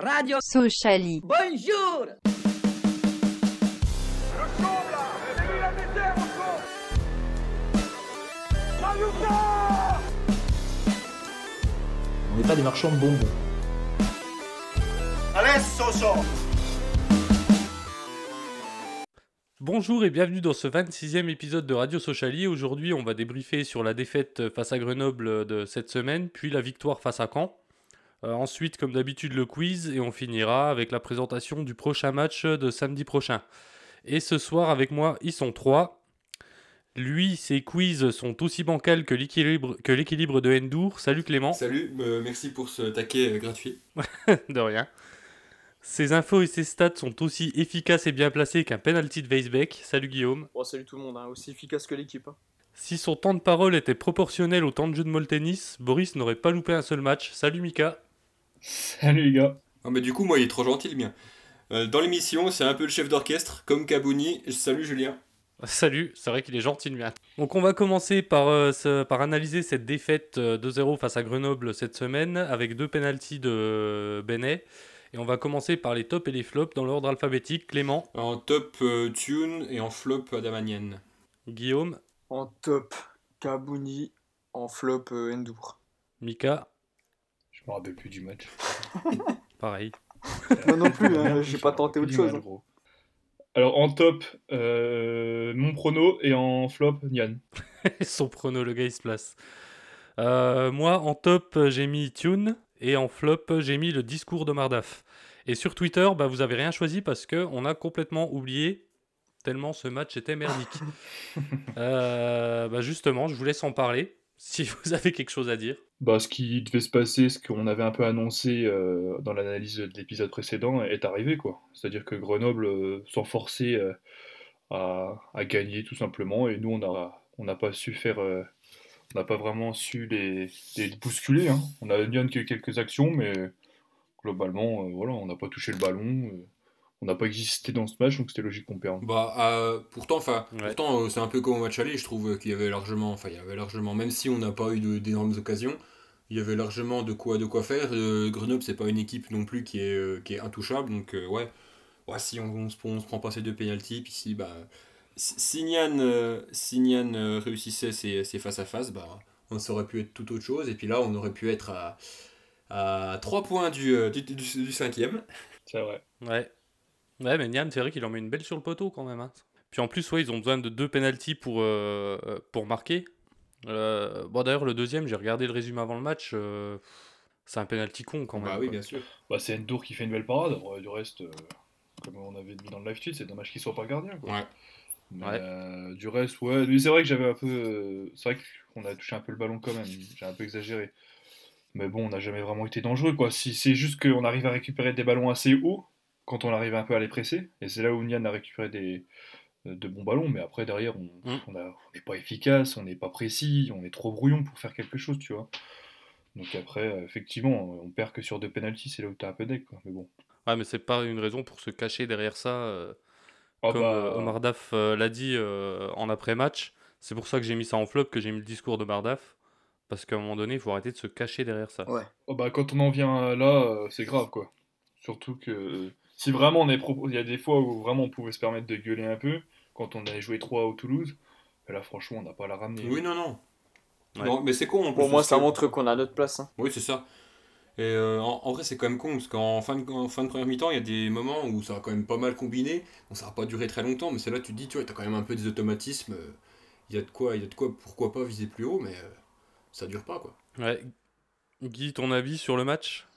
Radio Sociali. Bonjour On n'est pas des marchands de bonbons. Bonjour et bienvenue dans ce 26e épisode de Radio Sociali. Aujourd'hui, on va débriefer sur la défaite face à Grenoble de cette semaine, puis la victoire face à Caen. Euh, ensuite, comme d'habitude, le quiz et on finira avec la présentation du prochain match de samedi prochain. Et ce soir, avec moi, ils sont trois. Lui, ses quiz sont aussi bancals que l'équilibre que l'équilibre de Endur. Salut Clément. Salut, euh, merci pour ce taquet euh, gratuit. de rien. Ses infos et ses stats sont aussi efficaces et bien placés qu'un penalty de Weisbeck. Salut Guillaume. Bon, salut tout le monde, hein, aussi efficace que l'équipe. hein. Si son temps de parole était proportionnel au temps de jeu de Moltenis, Boris n'aurait pas loupé un seul match. Salut Mika. Salut les gars. Ah, mais du coup, moi, il est trop gentil, le mien. Euh, dans l'émission, c'est un peu le chef d'orchestre, comme Kabouni. Salut Julien. Salut, c'est vrai qu'il est gentil le mien. Donc on va commencer par, euh, ce- par analyser cette défaite euh, 2-0 face à Grenoble cette semaine avec deux pénalties de Benet. Et on va commencer par les tops et les flops dans l'ordre alphabétique. Clément, En top, euh, Tune et en flop, Adamanienne. Guillaume, En top, Kabouni. En flop, euh, Endur. Mika, me rappelle plus du match. pareil. Moi non plus, hein, j'ai pas tenté autre chose. mal, gros. Alors en top, euh, mon prono et en flop, Nian. Son prono, le gars, il se place. Euh, moi, en top, j'ai mis Tune. Et en flop, j'ai mis le discours de Mardaf. Et sur Twitter, bah, vous avez rien choisi parce que on a complètement oublié tellement ce match était merdique. Euh, bah, justement, je vous laisse en parler si vous avez quelque chose à dire. Bah, ce qui devait se passer, ce qu'on avait un peu annoncé euh, dans l'analyse de l'épisode précédent, est arrivé quoi. C'est-à-dire que Grenoble euh, s'en forçait euh, à, gagner tout simplement, et nous on a on n'a pas su faire, n'a pas vraiment su les, les bousculer. hein. On a a eu quelques actions, mais globalement, voilà, on n'a pas touché le ballon, on n'a pas existé dans ce match, donc c'était logique qu'on perde. Bah, euh, pourtant, enfin, Ouais. pourtant, euh, c'est un peu comme au match aller. Je trouve qu'il y avait largement, enfin, il y avait largement, même si on n'a pas eu de- d'énormes occasions, il y avait largement de quoi, de quoi faire. Euh, Grenoble, c'est pas une équipe non plus qui est, euh, qui est intouchable, donc euh, ouais. Ouais, si on, on se, on se prend pas ces deux pénalties, puis si, bah, si Nian, euh, si Nian, euh, réussissait ses, ses face à face, bah, on aurait pu être tout autre chose, et puis là, on aurait pu être à, à 3 points du, du, du, du cinquième. C'est vrai. Ouais. Ouais, mais Nian, c'est vrai qu'il en met une belle sur le poteau quand même. hein. Puis en plus, ouais, ils ont besoin de deux pénalties pour, euh, euh, pour marquer. Euh, bon, d'ailleurs, le deuxième, j'ai regardé le résumé avant le match. euh, c'est un pénalty con quand même. Bah oui, quoi. bien sûr. Bah, c'est Endur qui fait une belle parade. Ouais, du reste, euh, comme on avait dit dans le live tweet, c'est dommage qu'il soit pas gardien. Quoi. Ouais. Mais, Ouais. euh, du reste, ouais. Mais c'est vrai que j'avais un peu. c'est vrai qu'on a touché un peu le ballon quand même. J'ai un peu exagéré. Mais bon, on n'a jamais vraiment été dangereux. quoi. Si c'est juste qu'on arrive à récupérer des ballons assez hauts quand on arrive un peu à les presser. Et c'est là où Nian a récupéré des, euh, de bons ballons. Mais après, derrière, on Mm. n'est pas efficace, on n'est pas précis, on est trop brouillon pour faire quelque chose, tu vois. Donc après, effectivement, on perd que sur deux penalties, c'est là où t'es un peu deck, quoi. Mais bon. Ouais, mais c'est pas une raison pour se cacher derrière ça. euh, Ah comme bah, euh, Omar Daf euh, l'a dit euh, en après-match. C'est pour ça que j'ai mis ça en flop, que j'ai mis le discours de Mardaf. Parce qu'à un moment donné, il faut arrêter de se cacher derrière ça. Ouais. Oh bah, quand on en vient là, euh, c'est grave quoi. Surtout que euh, si vraiment on est il y a des fois où vraiment on pouvait se permettre de gueuler un peu, quand on avait joué 3 au Toulouse, et là franchement on n'a pas à la ramener. Oui, non, non. Ouais. Non, mais c'est con. en Pour moi, ça que- montre qu'on a notre place. hein. Oui, c'est ça. Et euh, en, en vrai, c'est quand même con, parce qu'en fin de, en fin de première mi-temps, il y a des moments où ça a quand même pas mal combiné. Bon, ça n'a pas duré très longtemps, mais c'est là que tu te dis, tu vois, t'as quand même un peu des automatismes. euh, Il y a de quoi, il y a de quoi, pourquoi pas viser plus haut, mais euh, ça dure pas, quoi. Ouais. Guy, ton avis sur le match?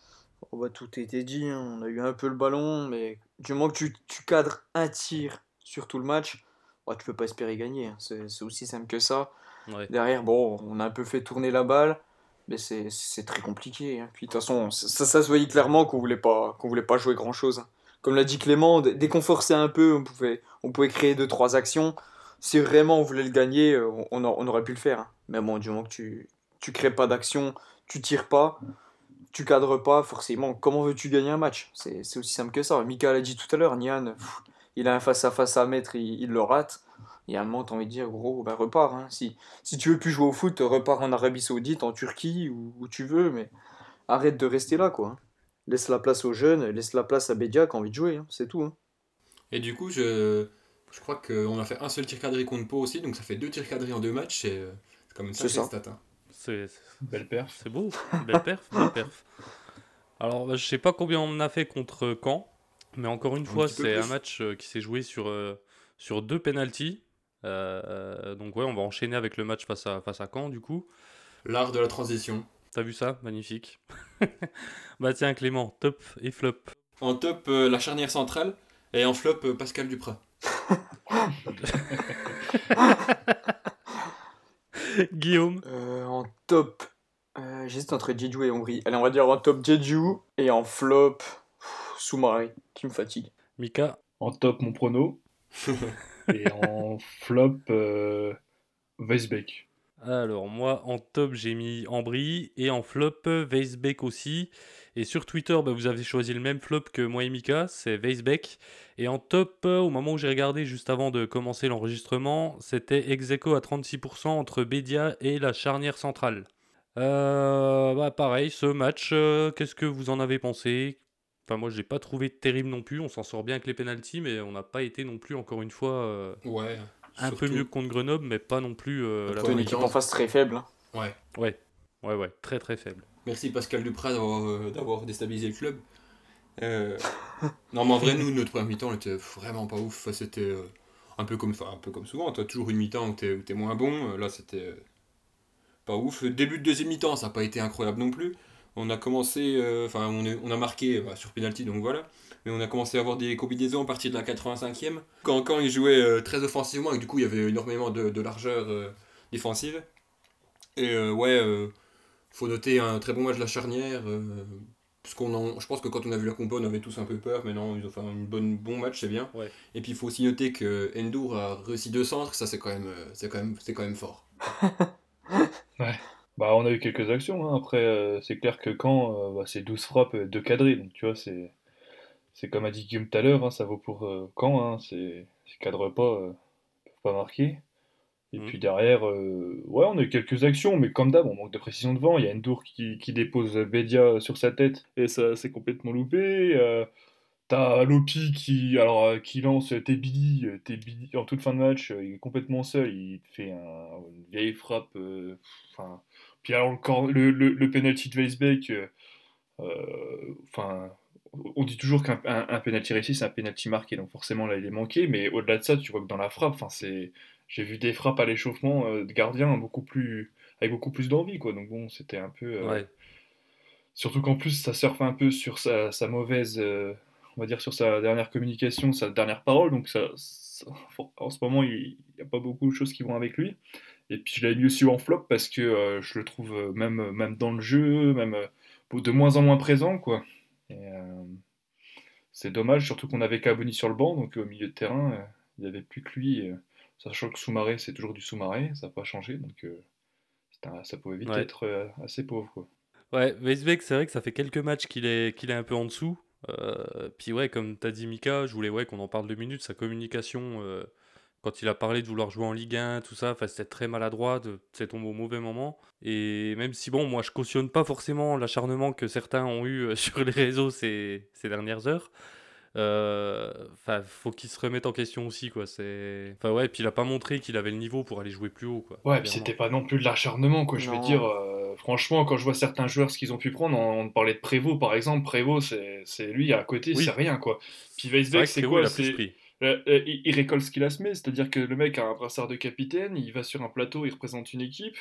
Oh, bah, tout a été dit, hein. on a eu un peu le ballon, mais du moment que tu, tu cadres un tir sur tout le match, bah, tu peux pas espérer gagner. hein. C'est aussi simple que ça. Ouais. Derrière, bon, on a un peu fait tourner la balle, mais c'est très compliqué. hein. Puis de toute façon, ça, ça, ça se voyait clairement qu'on voulait pas, qu'on voulait pas jouer grand chose. Comme l'a dit Clément, dès dès qu'on forçait un peu, on pouvait, on pouvait créer deux trois actions. Si vraiment on voulait le gagner, euh, on, on aurait pu le faire. Mais bon, du moment que tu, tu crées pas d'action, tu tires pas, tu cadres pas, forcément, comment veux-tu gagner un match? C'est c'est aussi simple que ça. Mika l'a dit tout à l'heure, Nian, pff, il a un face-à-face à mettre, il, il le rate. Il y a un moment, t'as envie de dire, gros, bah repars. hein. Si, si tu veux plus jouer au foot, repars en Arabie Saoudite, en Turquie, où, où tu veux, mais arrête de rester là, quoi. laisse la place aux jeunes, laisse la place à Bédia qui a envie de jouer, hein, c'est tout. hein. Et du coup, je, je crois qu'on a fait un seul tir cadré contre Pau aussi, donc ça fait deux tirs cadrés en deux matchs, et euh, c'est comme une C'est sacrée stat. C'est Belle perf. c'est beau, belle perf, belle perf. Alors, je sais pas combien on a fait contre Caen, mais encore une Un fois, c'est un match euh, qui s'est joué sur, euh, sur deux penalties. Euh, donc ouais, on va enchaîner avec le match face à, face à Caen, du coup. L'art de la transition. T'as vu ça? Magnifique. bah tiens, Clément, top et flop. En top, euh, la charnière centrale, et en flop, euh, Pascal Duprat. Guillaume Euh, en top, euh, j'hésite entre Jeju et Ombri. Allez, on va dire en top Jeju et en flop, Soumaré, qui me fatigue. Mika En top, mon prono. Et en flop, euh, Weisbeck. Alors, moi, en top, j'ai mis Ambry et en flop, Weisbeck aussi. Et sur Twitter, bah, vous avez choisi le même flop que moi et Mika, c'est Weisbeck. Et en top, euh, au moment où j'ai regardé juste avant de commencer l'enregistrement, c'était Execo à 36% entre Bédia et la charnière centrale. Euh, bah, pareil, ce match, euh, qu'est-ce que vous en avez pensé? Enfin, moi, je l'ai pas trouvé terrible non plus. On s'en sort bien avec les pénalties, mais on n'a pas été non plus, encore une fois, euh, Ouais. un peu mieux que contre Grenoble, mais pas non plus euh, la C'est une équipe en face très faible. hein. Ouais. Ouais, ouais, ouais, très très faible. Merci Pascal Duprat d'avoir euh, déstabilisé le club. Euh, non, mais en vrai, nous, notre première mi-temps, était vraiment pas ouf. C'était euh, un, peu comme, un peu comme souvent. Tu as toujours une mi-temps où t'es t'es moins bon. Là, c'était pas ouf. Début de deuxième mi-temps, ça n'a pas été incroyable non plus. On a commencé, enfin, on, on a marqué bah, sur penalty, donc voilà. Mais on a commencé à avoir des combinaisons à partir de la 85e. Quand, quand ils jouaient très offensivement, et du coup, il y avait énormément de, de largeur défensive. Et ouais, faut noter un très bon match de la charnière. euh, parce qu'on en- je pense que quand on a vu la compo, on avait tous un peu peur, mais non, ils ont fait un bonne, bon match, c'est bien. Ouais. Et puis il faut aussi noter que Endur a réussi deux centres, ça c'est quand même, euh, c'est quand même, c'est quand même fort. Bah, on a eu quelques actions. hein. Après, euh, c'est clair que quand euh, bah, c'est 12 frappes, euh, 2 cadrés. Donc, tu vois, c'est c'est comme a dit Guillaume tout à l'heure, hein, ça vaut pour euh, Caen. Hein, c'est cadrent pas, euh, pas marquer. Et Mhm. puis derrière, euh, ouais, on a eu quelques actions, mais comme d'hab, on manque de précision devant. Il y a Endur qui, qui dépose Bedia sur sa tête et ça c'est complètement loupé. Euh, T'as Lopi qui, alors, euh, qui lance Tebili, euh, Tebili en toute fin de match, il est complètement seul, il fait un- une vieille frappe. euh, Enfin, puis alors le, le, penalty de Weisbeck, enfin, on dit toujours qu'un un, un penalty réussi, c'est un penalty marqué, donc forcément là il est manqué, mais au-delà de ça, tu vois que dans la frappe, enfin c'est, j'ai vu des frappes à l'échauffement euh, de gardiens beaucoup plus, avec beaucoup plus d'envie, quoi. Donc bon, c'était un peu, euh, Ouais. surtout qu'en plus ça surfe un peu sur sa, sa mauvaise, euh, on va dire sur sa dernière communication, sa dernière parole, donc ça, ça- en ce moment il n'y a pas beaucoup de choses qui vont avec lui. Et puis je l'avais mis aussi en flop parce que je le trouve même, même dans le jeu, même de moins en moins présent, quoi. Et, c'est dommage, surtout qu'on avait Caboni sur le banc, donc au milieu de terrain, il n'y avait plus que lui. Sachant que Soumaré, c'est toujours du Soumaré, ça n'a pas changé, donc euh, un- ça pouvait vite Ouais. être euh, assez pauvre, quoi. Ouais, Weisbeck, c'est vrai que ça fait quelques matchs qu'il est, qu'il est un peu en dessous. Euh, puis ouais, comme t'as dit Mika, je voulais ouais, qu'on en parle deux minutes. Sa communication, quand il a parlé de vouloir jouer en Ligue 1, tout ça, c'était très maladroit, c'est tombé au mauvais moment. Et même si bon, moi je cautionne pas forcément l'acharnement que certains ont eu sur les réseaux ces, ces dernières heures. Euh, Enfin, faut qu'il se remette en question aussi, quoi. C'est, enfin ouais, puis il a pas montré qu'il avait le niveau pour aller jouer plus haut, quoi. Ouais, puis c'était pas non plus de l'acharnement, quoi. Je veux dire, euh, franchement, quand je vois certains joueurs, ce qu'ils ont pu prendre, on, on parlait de Prévost, par exemple. Prévost, c'est c'est lui à côté, Oui. c'est rien, quoi. Puis Weisbeck, c'est quoi? Euh, il, il récolte ce qu'il a semé, c'est-à-dire que le mec a un brassard de capitaine, il va sur un plateau, il représente une équipe.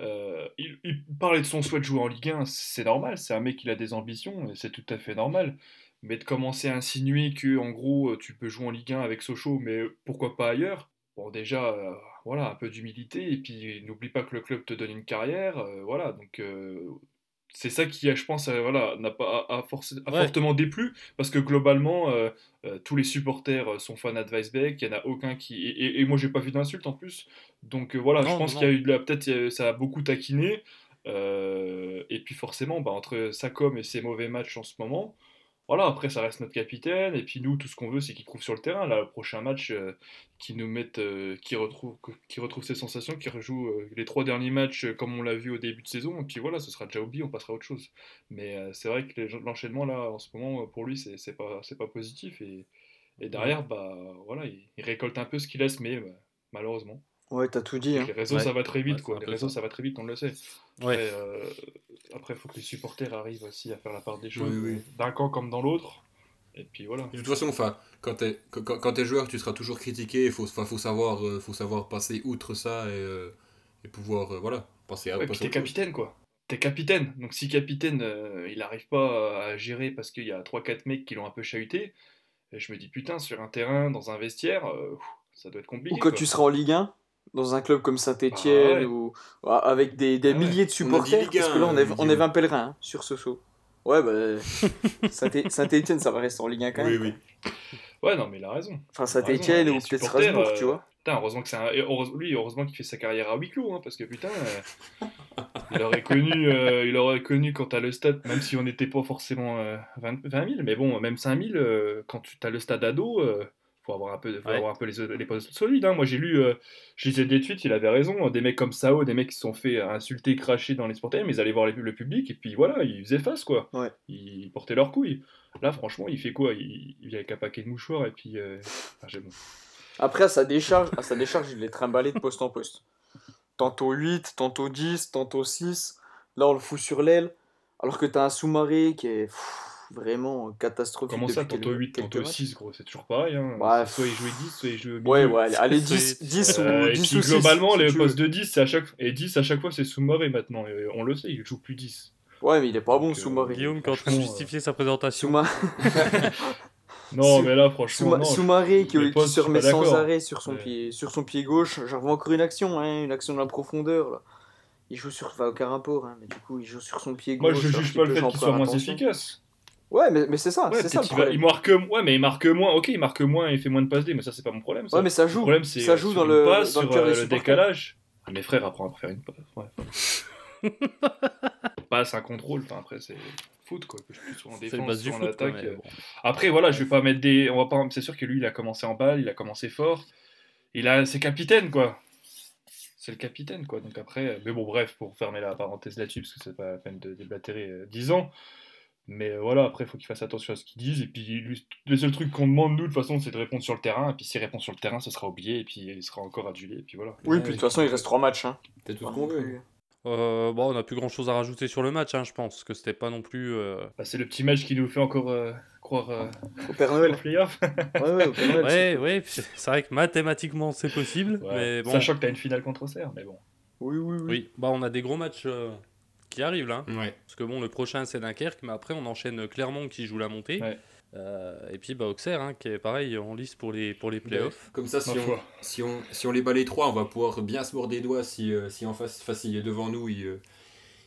euh, il, il parlait de son souhait de jouer en Ligue 1, c'est normal, c'est un mec qui a des ambitions, et c'est tout à fait normal. Mais de commencer à insinuer que, en gros, euh, tu peux jouer en Ligue 1 avec Sochaux, mais pourquoi pas ailleurs? Bon, déjà, euh, voilà, un peu d'humilité, et puis n'oublie pas que le club te donne une carrière, euh, voilà, donc euh, c'est ça qui, je pense, voilà, n'a pas a, a forcé- a Ouais. fortement déplu, parce que globalement, tous les supporters sont fans de Weisbeck, il n'y en a aucun qui. Et, et- et moi, j'ai pas vu d'insulte en plus. Donc voilà, Non, je pense qu'il y a eu de la. Peut-être ça a beaucoup taquiné. et puis forcément, bah, entre sa com et ses mauvais matchs en ce moment, voilà, après ça reste notre capitaine, et puis nous, tout ce qu'on veut, c'est qu'il trouve sur le terrain. Là, le prochain match, euh, qu'il nous mette, euh, qu'il retrouve, qu'il retrouve ses sensations, qu'il rejoue euh, les trois derniers matchs comme on l'a vu au début de saison, et puis voilà, ce sera déjà oublié, on passera à autre chose. Mais c'est vrai que l'enchaînement là, en ce moment, pour lui, c'est pas, pas positif, et, et derrière, bah voilà, il, il récolte un peu ce qu'il laisse, mais bah, malheureusement. Ouais, t'as tout dit. Hein. Les réseaux, Ouais. ça va très vite, Ouais, quoi. Les réseaux, ça. ça va très vite, on le sait. Ouais. Après, euh, après, il faut que les supporters arrivent aussi à faire la part des choses, Oui, oui. d'un camp comme dans l'autre. Et puis voilà. De toute façon, enfin, quand t'es quand, quand- t'es joueur, tu seras toujours critiqué. Il faut, enfin, faut, savoir, euh, faut savoir passer outre ça et, euh, et pouvoir euh, voilà, passer à Ouais, puis passer t'es autre chose. capitaine, quoi. T'es capitaine. Donc si capitaine, euh, il arrive pas à gérer parce qu'il y a 3-4 mecs qui l'ont un peu chahuté, et je me dis, putain, sur un terrain, dans un vestiaire, euh, ça doit être compliqué. Ou quand quoi. tu seras en Ligue 1, dans un club comme Saint-Etienne, Ah ouais. ou ouais, avec des, des Ah ouais. milliers de supporters, Ligue parce que 1, là on est, on est 20 pèlerins hein, sur ce show. Ouais, bah. Saint- Saint-Etienne, ça va rester en Ligue 1 quand Oui, même. oui. Ouais, non, mais il a raison. Enfin, Saint-Etienne les ou peut-être supporters, Strasbourg, euh, tu vois. Putain, heureusement que c'est un... lui, heureusement qu'il fait sa carrière à huis clos, hein, parce que putain, euh, il aurait connu, euh, il aurait connu quand t'as le stade, même si on n'était pas forcément euh, 20, 20 000, mais bon, même 5 000, euh, quand tu as le stade ado, euh, faut avoir un peu, faut Ouais. avoir un peu les, les postes solides. hein. Moi, j'ai lu, euh, je lisais des tweets, il avait raison, des mecs comme Sao, des mecs qui se sont fait insulter, cracher dans les supporters, mais ils allaient voir les- le public et puis voilà, ils faisaient face quoi. Ouais. Ils portaient leurs couilles. Là, franchement, il fait quoi? Il, il vient avec un paquet de mouchoirs et puis. euh, enfin, j'ai- bon. Après, à sa décharge, à sa décharge il est trimballé de poste en poste. Tantôt 8, tantôt 10, tantôt 6. Là, on le fout sur l'aile. Alors que t'as un sous-marin qui est vraiment catastrophique. Comment ça, tantôt quelques- 8, quelques tantôt matchs. 6, gros, c'est toujours pareil. Hein. Ouais, soit il jouait 10, soit il jouait. Ouais, ouais, allez, allez, C'est- 10, 10 Euh, ou, et 10 puis ou 6. globalement, si les tu postes de 10, c'est à chaque... et 10 à chaque fois, c'est Soumaré maintenant. et on le sait, il joue plus 10. Ouais, mais il est pas bon, Donc, euh, sous-marin. Guillaume train de franchement, justifier sa présentation. Souma- Non, mais là, franchement. Je- Soumaré qui, qui se je remet sans arrêt sur son, Ouais. pied, sur son pied gauche. J'en revois encore une action, hein, une action de la profondeur. Là. Il joue sur. Enfin, aucun rapport, hein, mais du coup, il joue sur son pied Moi, gauche. je alors juge pas le fait qu'il soit moins attention. efficace. Ouais, mais, mais c'est ça, Ouais, c'est ça qu'il va- il marque moins. Ouais, mais il marque moins. Ok, il marque moins et fait moins de passes D, mais ça, c'est pas mon problème. Ça. Ouais, mais ça Le joue. problème, c'est ça euh, joue dans le, passe, dans le sur euh, le décalage. Ah, mes frères apprennent à faire une passe. Ouais. passe, un contrôle. Enfin, après, c'est foot, quoi. Que je en défense, foot. attaque. euh. bon. Après, voilà, je vais pas mettre des. On va pas. C'est sûr que lui, il a commencé en balle, il a commencé fort. Il a, c'est capitaine, quoi. C'est le capitaine, quoi. Donc après, mais bon, bref, pour fermer la parenthèse là-dessus, parce que c'est pas la peine de déblatérer euh, 10 ans. Mais euh, voilà, après, il faut qu'il fasse attention à ce qu'ils disent. Et puis, lui, le seul truc qu'on demande, nous, de toute façon, c'est de répondre sur le terrain. Et puis, s'il répond sur le terrain, ce sera oublié. Et puis, il sera encore adulé. Et puis voilà. Oui, Ouais, puis de toute façon, il reste 3 matchs. Hein. C'est tout ce qu'on veut. plus. Euh, bon, on n'a plus grand chose à rajouter sur le match, hein, je pense, que c'était pas non plus. euh, Bah, c'est le petit match qui nous fait encore euh, croire euh, Au Père Noël. playoff. Ouais, ouais, au Père Noël. Ouais, ouais, c'est vrai que mathématiquement c'est possible, Ouais. mais bon. Sachant que t'as une finale contre Auxerre, mais bon. Oui, oui, oui. Oui, bah on a des gros matchs euh, qui arrivent là. hein. Ouais. Parce que bon, le prochain c'est Dunkerque, mais après on enchaîne Clermont qui joue la montée. Ouais. Euh, et puis bah, Auxerre hein, qui est pareil en lice pour les, pour les playoffs. Comme ça, si on, si, on, si on les bat les trois, on va pouvoir bien se mordre les doigts si, euh, si en face, enfin, si devant nous, ils, euh,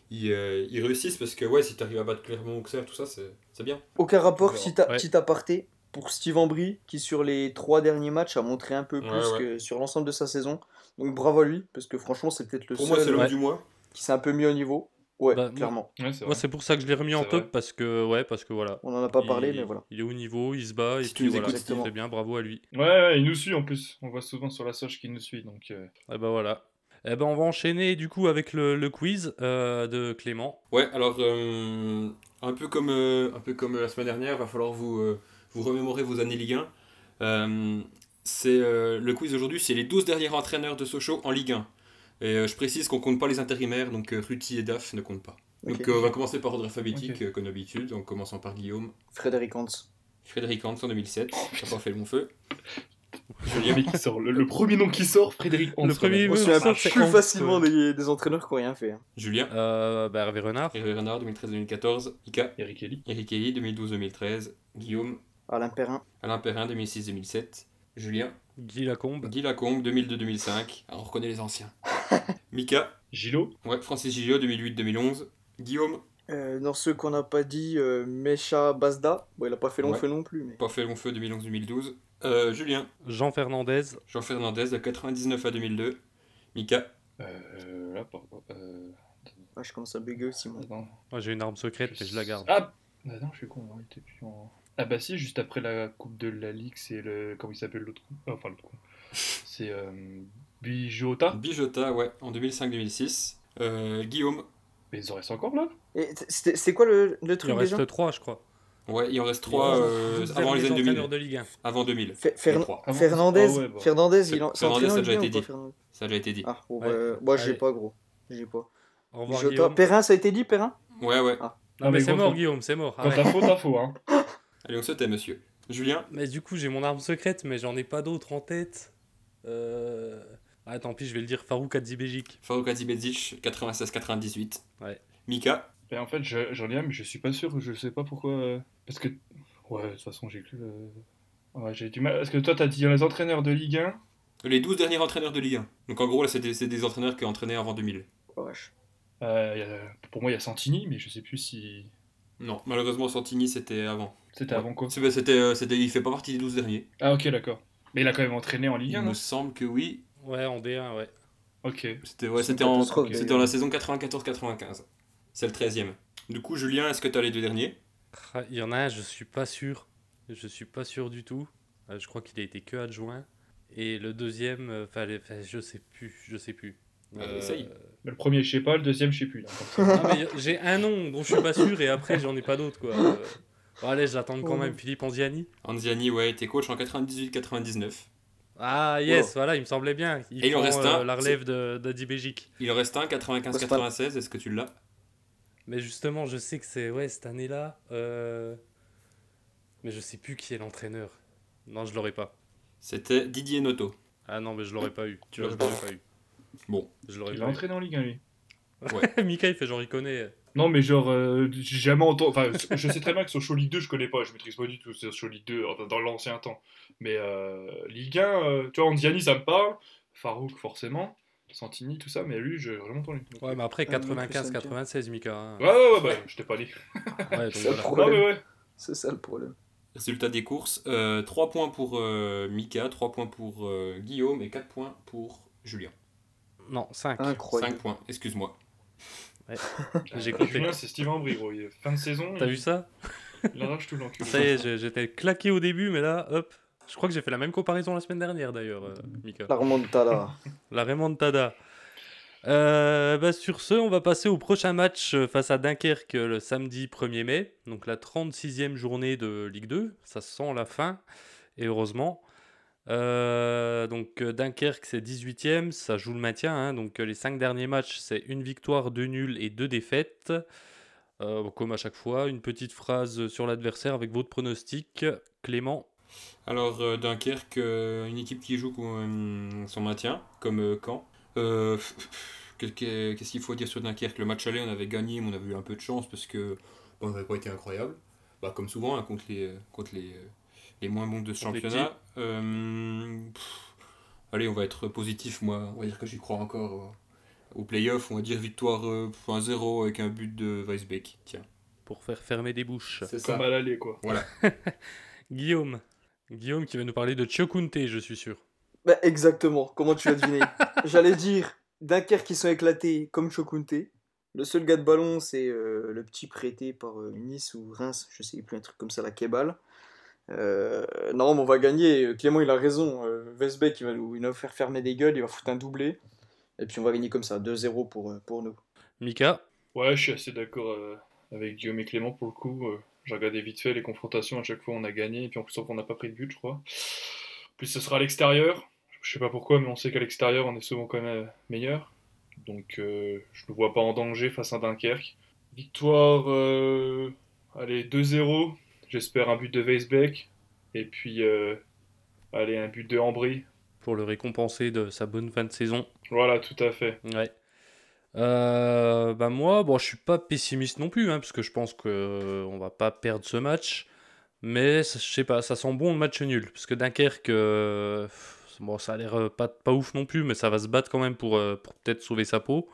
ils, euh, ils réussissent. Parce que ouais, si tu arrives à battre Clermont, Auxerre, tout ça, c'est c'est bien. Aucun rapport, a- Ouais. petit aparté, pour Steve Ambry, qui sur les 3 derniers matchs a montré un peu plus Ouais, ouais. que sur l'ensemble de sa saison. Donc bravo à lui, parce que franchement, c'est peut-être le Pour moi, c'est seul du mois. qui s'est un peu mis au niveau. Ouais, Bah, moi- clairement. Ouais, c'est Moi c'est pour ça que je l'ai remis en top vrai. parce que ouais parce que voilà. On en a pas parlé, mais voilà. Il est au niveau, il se bat Si et tu puis voilà, c'est bien, bravo à lui. Ouais, ouais, il nous suit en plus. On voit souvent sur la soche qu'il nous suit. Donc, euh, Et bah voilà. Et ben on va enchaîner du coup avec le, le quiz euh, de Clément. Ouais, alors euh, un, peu comme, euh, un peu comme la semaine dernière, va falloir vous, euh, vous remémorer vos années Ligue 1. Euh, c'est euh, le quiz aujourd'hui, c'est les 12 derniers entraîneurs de Sochaux en Ligue 1. Et euh, je précise qu'on compte pas les intérimaires, donc euh, Ruti et Daf ne comptent pas. Donc euh, on va commencer par ordre alphabétique, euh, comme d'habitude, en commençant par Guillaume. Frédéric Hans. Frédéric Hans en 2007, ça n'a pas fait long feu. le, mec qui sort, le, le premier nom qui sort, Frédéric Hans. Le premier souvient ça, c'est plus facilement des, des entraîneurs qui n'ont rien fait. hein. Julien, Euh, bah, Hervé Renard. Hervé Renard 2013-2014, Ika, Eric Kelly. Eric Kelly 2012-2013, Guillaume, Alain Perrin. Alain Perrin 2006-2007, Julien, Guy Lacombe. Guy Lacombe 2002-2005, alors on reconnaît les anciens. Mika, Gilo. ouais, Francis Gillot 2008-2011, Guillaume, Euh, dans ceux qu'on n'a pas dit, euh, Mecha Bazda. Bon, il a pas fait long Ouais. feu non plus, mais. pas fait long feu 2011-2012, euh, Julien, Jean Fernandez. Jean Fernandez de 99 à 2002, Mika, Euh, là, pardon. Euh, Ah, je commence à bugger aussi, moi. Moi j'ai une arme secrète mais je la garde. Ah, Ah non, je suis con, on était plus en. Ah bah si, juste après la Coupe de la Ligue, c'est le. Comment il s'appelle l'autre con? Enfin, l'autre con. C'est euh, Bijota. Bijota, ouais, en 2005-2006. Euh, Guillaume, Mais ils en restent encore là? C'est quoi le, le Il truc en déjà? reste 3, je crois. ouais, il en reste 3 12 avant les années 2000. entraîneurs de Ligue 1. Avant 2000. Fer- il y en a Fer- trois. Ah bon Fernandez, Ah ouais, bon. Fernandez, il en... c'est Fernandez, ça a en déjà Ligue 1 été dit. Ça a déjà été dit. Ah, bon, Ouais. bah, moi j'ai pas gros. J'ai pas. Au revoir, Jota. Guillaume. Perrin, ça a été dit, Perrin? Ouais, ouais. Ah. Non, mais c'est gros, mort, Guillaume, c'est mort. Quand t'as faux, t'as faux, hein. Allez, on se tait, monsieur. Julien, Mais du coup, j'ai mon arme secrète, mais j'en ai pas d'autres en tête. Euh... Ah, tant pis, je vais le dire Farouk Adzibéjic. Farouk Azibedzic, 96-98. Ouais. Mika, en fait, je- j'en ai un, mais je suis pas sûr, je sais pas pourquoi. euh, Parce que. Ouais, de toute façon, j'ai cru. euh, Ouais, j'ai du mal. Parce que toi, t'as dit les entraîneurs de Ligue 1. les 12 derniers entraîneurs de Ligue 1. Donc en gros, là, c'est des, c'est des entraîneurs qui ont entraîné avant 2000. Oh, vache. Euh, il y a- Pour moi, il y a Santini, mais je sais plus si. Non, malheureusement, Santini, c'était avant. C'était avant quoi? C'est- C'était, euh, c'était, il fait pas partie des 12 derniers. Ah, ok, d'accord. Mais il a quand même entraîné en Ligue 1, Il non? me semble que oui. Ouais, en D1, ouais. Ok. C'était, ouais, c'était, en, d'ailleurs. dans la saison 94-95. C'est le 13e. Du coup, Julien, est-ce que tu as les deux derniers? Ah, Il y en a un, je suis pas sûr. Je suis pas sûr du tout. Euh, je crois qu'il a été que adjoint. Et le deuxième, euh, fallait- enfin, je sais plus, je sais plus. Essaye. Mais le premier, je sais pas, le deuxième, je sais plus. j'ai un nom dont je suis pas sûr et après j'en ai pas d'autres quoi. Euh, bon, allez, je l'attends quand même. Philippe Anziani. Anziani, ouais, était coach en 98-99. Ah yes, voilà, il me semblait bien. Il Et il en prend, reste euh, un, la relève de d'Adi Béjic. Il en reste un, 95-96. Est-ce que tu l'as? Mais justement, je sais que c'est ouais cette année-là. euh, Mais je sais plus qui est l'entraîneur. Non, je l'aurais pas. C'était Didier Noto. Ah non, mais je l'aurais pas eu. Tu pas l'aurais pas eu. Bon. Je l'aurais Il pas a entraîné en Ligue 1, lui. Mika, il fait genre il connaît. Non, mais genre, euh, j'ai jamais entendu. Enfin, je sais très bien que sur Show Ligue 2, je connais pas, je maîtrise pas du tout sur Show Ligue 2, enfin, dans l'ancien temps. Mais euh, Ligue 1, euh, tu vois, Andiani, ça me parle. Farouk, forcément. Santini, tout ça, mais lui, j'ai vraiment entendu. Ouais, mais après Ah, non plus, ça me 95-96, Mika. hein. Ouais, ouais, ouais, bah, je t'ai pas dit. Ouais, donc C'est le voilà. ouais. C'est ça le problème. Résultat des courses, euh, 3 points pour euh, Mika, 3 points pour euh, Guillaume et 4 points pour Julien. Non, 5. Incroyable. 5 points, excuse-moi. J'ai Euh, compté. Julien, c'est Steven Ambry, gros. Il est Fin de saison, T'as il, vu ça il arrache tout l'enculé. Ça y est, j'ai- j'étais claqué au début, mais là, hop. Je crois que j'ai fait la même comparaison la semaine dernière d'ailleurs, euh, Mika. La remontada. La remontada. Euh, bah, sur ce, on va passer au prochain match euh, face à Dunkerque euh, le samedi 1er mai, donc la 36e journée de Ligue 2. Ça sent la fin, et heureusement. Euh, donc euh, Dunkerque c'est 18e, ça joue le maintien. hein. donc euh, les 5 derniers matchs c'est une victoire, deux nuls et deux défaites. Comme à chaque fois, une petite phrase sur l'adversaire avec votre pronostic. Clément, Alors, Dunkerque, une équipe qui joue euh, son maintien, comme euh, Caen. Que- que- Qu'est-ce qu'il faut dire sur Dunkerque? Le match aller, on avait gagné, mais on avait eu un peu de chance parce que on n'avait pas été incroyable. Bah, comme souvent, hein, contre, les, contre les, les moins bons de ce championnat. Euh, pff, allez, on va être positif, moi. On va dire que j'y crois encore au, au play-off. On va dire victoire euh, 1-0 avec un but de Weisbeck. Tiens, pour faire fermer des bouches. c'est Comme à l'aller, quoi. Voilà. Guillaume. Guillaume qui va nous parler de Chokunte, je suis sûr. Bah, exactement, comment tu l'as deviné? J'allais dire Dunkerque qui sont éclatés comme Chokunte. Le seul gars de ballon, c'est euh, le petit prêté par euh, Nice ou Reims, je sais plus, un truc comme ça, la Kebal. Euh, non, mais on va gagner. Clément, il a raison. Euh, Westbeck, il va nous, il va faire fermer des gueules, il va foutre un doublé. Et puis on va gagner comme ça, 2-0 pour, euh, pour nous. Mika, Ouais, je suis assez d'accord euh, avec Guillaume et Clément pour le coup. euh, J'ai regardé vite fait les confrontations, à chaque fois on a gagné, et puis en plus on n'a pas pris de but, je crois. En plus ce sera à l'extérieur. Je sais pas pourquoi, mais on sait qu'à l'extérieur on est souvent quand même euh, meilleur. Donc euh, je ne vois pas en danger face à Dunkerque. Victoire, euh, allez, 2-0. J'espère un but de Weisbeck. Et puis, euh, allez, un but de Ambry. pour le récompenser de sa bonne fin de saison. Voilà, tout à fait. Ouais. Euh, bah moi, bon, je suis pas pessimiste non plus, hein, parce que je pense que euh, va pas perdre ce match. Mais je sais pas, ça sent bon le match nul, parce que Dunkerque, euh, bon, ça a l'air pas, pas ouf non plus, mais ça va se battre quand même pour, pour peut-être sauver sa peau.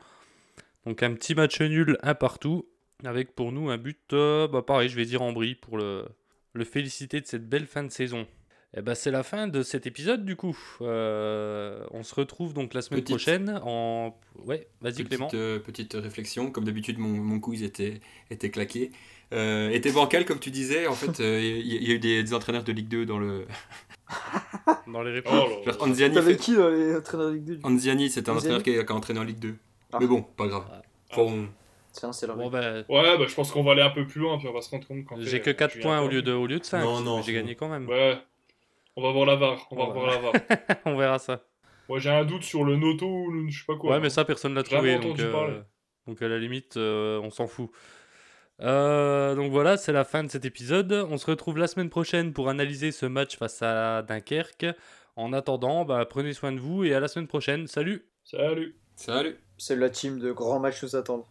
Donc un petit match nul, un partout, avec pour nous un but, euh, bah pareil, je vais dire Ambry pour le, le féliciter de cette belle fin de saison. Et bah c'est la fin de cet épisode du coup. Euh, on se retrouve donc la semaine Petite- prochaine en... Ouais, vas-y Clément. Petite, euh, petite réflexion, comme d'habitude mon, mon quiz était, était claqué. euh, était bancal, comme tu disais. En fait, euh, il y, y a eu des, des entraîneurs de Ligue 2 dans le. Dans les Oh réponses. là. Anziani, fait- qui dans les entraîneurs de Ligue 2 Anziani, c'est un Anziani entraîneur qui a, qui a entraîné en Ligue 2. Ah. Mais bon, pas grave. Ah. Bon, Tiens, c'est leur Bon, ben, Ouais, bah je pense qu'on va aller un peu plus loin, puis on va se rendre compte fait, j'ai que euh, 4 Julien points au lieu de, au lieu de 5. Non, non, J'ai gagné quand même. Ouais. On va voir la VAR, on va Ouais. revoir la VAR. On verra ça. Moi j'ai un doute sur le Noto ou le je sais pas quoi. Ouais, mais ça, personne l'a trouvé. Donc, euh, donc, à la limite, euh, on s'en fout. Euh, donc voilà, c'est la fin de cet épisode. On se retrouve la semaine prochaine pour analyser ce match face à Dunkerque. En attendant, bah, prenez soin de vous et à la semaine prochaine. Salut Salut salut. C'est la team de grands matchs nous attendent.